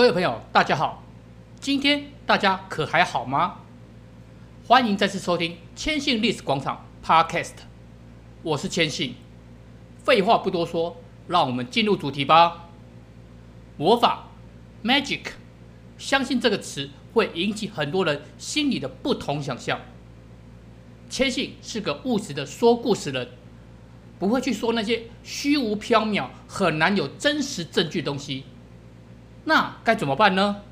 各位朋友，大家好，今天大家可还好吗？欢迎再次收听千信历史广场 Podcast，我是千信。废话不多说，让我们进入主题吧。魔法 （Magic），相信这个词会引起很多人心里的不同想象。千信是个务实的说故事人，不会去说那些虚无缥缈、很难有真实证据的东西。那该怎么办呢？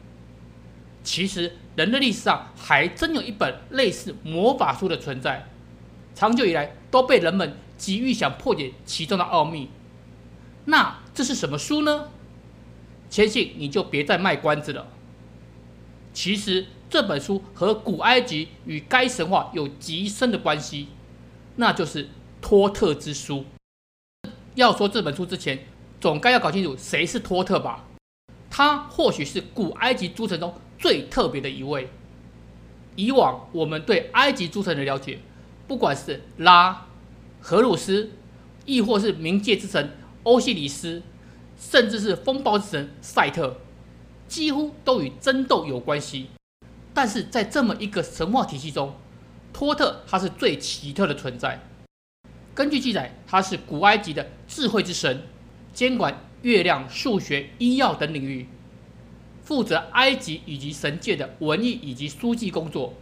其实，人类历史上还真有一本类似魔法书的存在，长久以来都被人们急于想破解其中的奥秘。那这是什么书呢？千信你就别再卖关子了。其实这本书和古埃及与该神话有极深的关系，那就是托特之书。要说这本书之前，总该要搞清楚谁是托特吧。他或许是古埃及诸神中最特别的一位。以往我们对埃及诸神的了解，不管是拉、荷鲁斯，亦或是冥界之神欧西里斯，甚至是风暴之神赛特，几乎都与争斗有关系。但是在这么一个神话体系中，托特他是最奇特的存在。根据记载，他是古埃及的智慧之神，监管月亮、数学、医药等领域，负责埃及以及神界的文艺以及书记工作，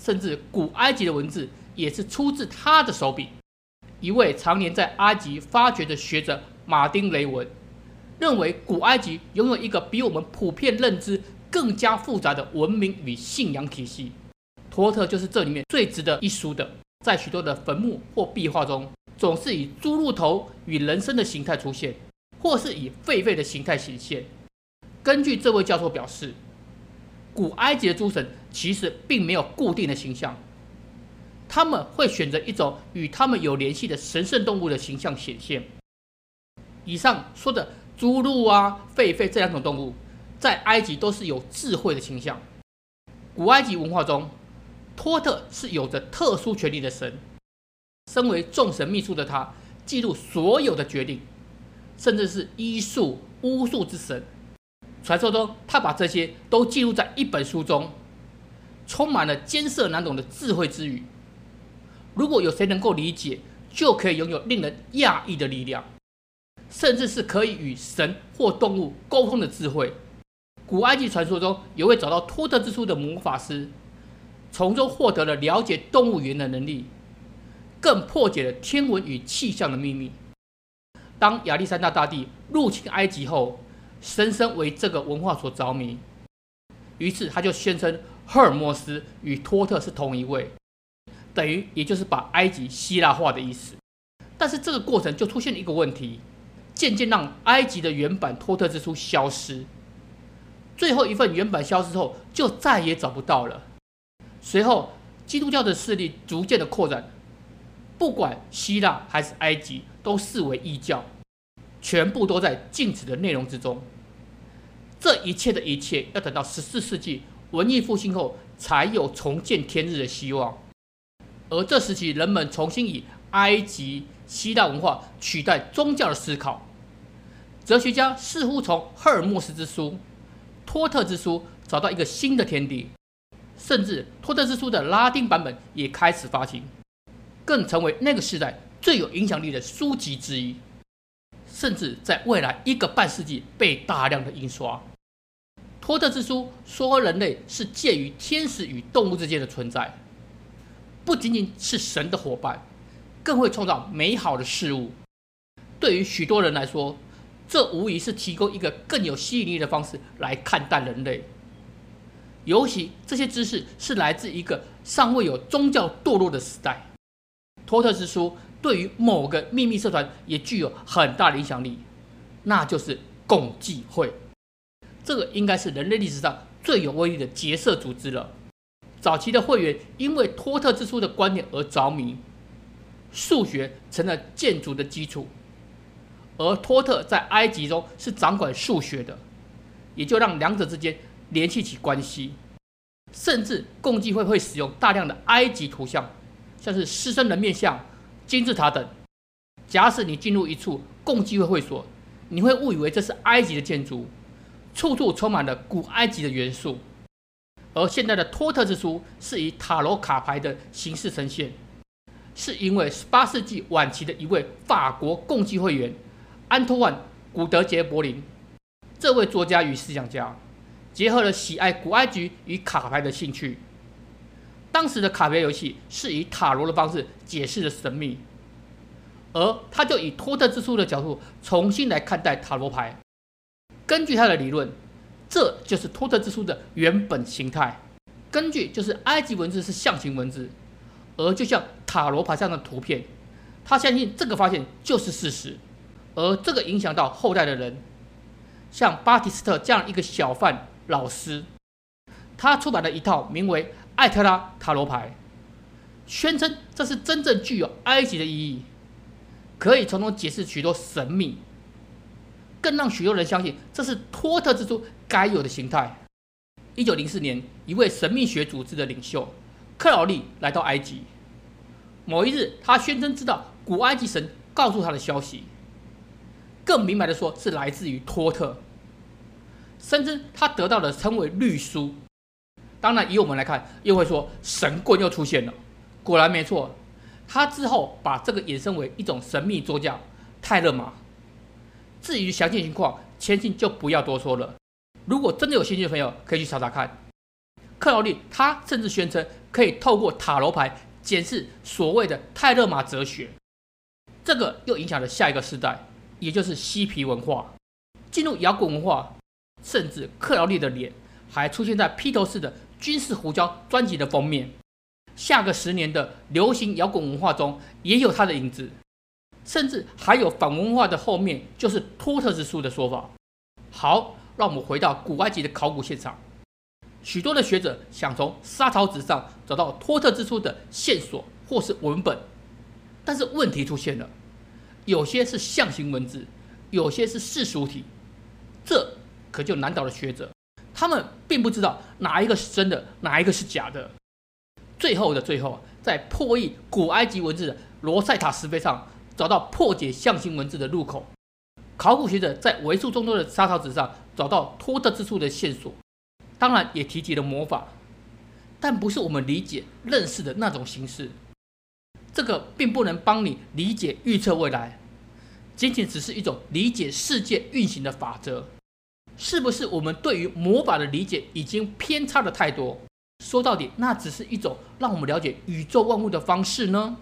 甚至古埃及的文字也是出自他的手笔。一位常年在埃及发掘的学者马丁·雷文认为，古埃及拥有一个比我们普遍认知更加复杂的文明与信仰体系。托特就是这里面最值得一书的。在许多的坟墓或壁画中，总是以猪鹿头与人身的形态出现。或是以狒狒的形态显现。根据这位教授表示，古埃及的诸神其实并没有固定的形象，他们会选择一种与他们有联系的神圣动物的形象显现。以上说的猪鹿啊、狒狒这两种动物，在埃及都是有智慧的形象。古埃及文化中，托特是有着特殊权力的神，身为众神秘书的他，记录所有的决定。甚至是医术、巫术之神，传说中他把这些都记录在一本书中，充满了艰涩难懂的智慧之语。如果有谁能够理解，就可以拥有令人讶异的力量，甚至是可以与神或动物沟通的智慧。古埃及传说中有位找到托特之书的魔法师，从中获得了了解动物语言的能力，更破解了天文与气象的秘密。当亚历山大大帝入侵埃及后，深深为这个文化所着迷，于是他就宣称赫尔墨斯与托特是同一位，等于也就是把埃及希腊化的意思。但是这个过程就出现了一个问题，渐渐让埃及的原版托特之书消失。最后一份原版消失后，就再也找不到了。随后，基督教的势力逐渐的扩展，不管希腊还是埃及。都视为异教，全部都在禁止的内容之中。这一切的一切，要等到十四世纪文艺复兴后，才有重见天日的希望。而这时期，人们重新以埃及、希腊文化取代宗教的思考。哲学家似乎从赫尔墨斯之书、托特之书找到一个新的天地，甚至托特之书的拉丁版本也开始发行，更成为那个时代。最有影响力的书籍之一，甚至在未来一个半世纪被大量的印刷。托特之书说，人类是介于天使与动物之间的存在，不仅仅是神的伙伴，更会创造美好的事物。对于许多人来说，这无疑是提供一个更有吸引力的方式来看待人类。尤其这些知识是来自一个尚未有宗教堕落的时代。托特之书。对于某个秘密社团也具有很大的影响力，那就是共济会。这个应该是人类历史上最有威力的结社组织了。早期的会员因为托特之书的观念而着迷，数学成了建筑的基础，而托特在埃及中是掌管数学的，也就让两者之间联系起关系。甚至共济会会使用大量的埃及图像，像是狮身人面像。金字塔等。假使你进入一处共济会会所，你会误以为这是埃及的建筑，处处充满了古埃及的元素。而现在的托特之书是以塔罗卡牌的形式呈现，是因为十八世纪晚期的一位法国共济会员安托万·古德杰·柏林这位作家与思想家，结合了喜爱古埃及与卡牌的兴趣。当时的卡牌游戏是以塔罗的方式解释了神秘，而他就以托特之书的角度重新来看待塔罗牌。根据他的理论，这就是托特之书的原本形态。根据就是埃及文字是象形文字，而就像塔罗牌上的图片，他相信这个发现就是事实，而这个影响到后代的人，像巴提斯特这样一个小贩老师，他出版了一套名为。艾特拉塔罗牌，宣称这是真正具有埃及的意义，可以从中解释许多神秘，更让许多人相信这是托特之书该有的形态。一九零四年，一位神秘学组织的领袖克劳利来到埃及，某一日，他宣称知道古埃及神告诉他的消息，更明白的说是来自于托特，声称他得到的称为绿书。当然，以我们来看，又会说神棍又出现了。果然没错，他之后把这个衍生为一种神秘桌架泰勒玛。至于详细情况，千信就不要多说了。如果真的有兴趣的朋友，可以去查查看。克劳利他甚至宣称可以透过塔罗牌检视所谓的泰勒玛哲学。这个又影响了下一个时代，也就是嬉皮文化，进入摇滚文化，甚至克劳利的脸还出现在披头士的。军事胡椒专辑的封面，下个十年的流行摇滚文化中也有它的影子，甚至还有反文化的后面就是托特之书的说法。好，让我们回到古埃及的考古现场，许多的学者想从沙草纸上找到托特之书的线索或是文本，但是问题出现了，有些是象形文字，有些是世俗体，这可就难倒了学者。他们并不知道哪一个是真的，哪一个是假的。最后的最后，在破译古埃及文字的罗塞塔石碑上找到破解象形文字的入口。考古学者在为数众多的沙草纸上找到托特之处的线索，当然也提及了魔法，但不是我们理解认识的那种形式。这个并不能帮你理解预测未来，仅仅只是一种理解世界运行的法则。是不是我们对于魔法的理解已经偏差的太多？说到底，那只是一种让我们了解宇宙万物的方式呢？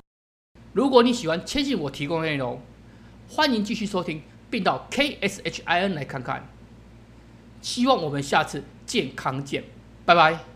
如果你喜欢千信我提供的内容，欢迎继续收听，并到 KSHIN 来看看。希望我们下次健康见，拜拜。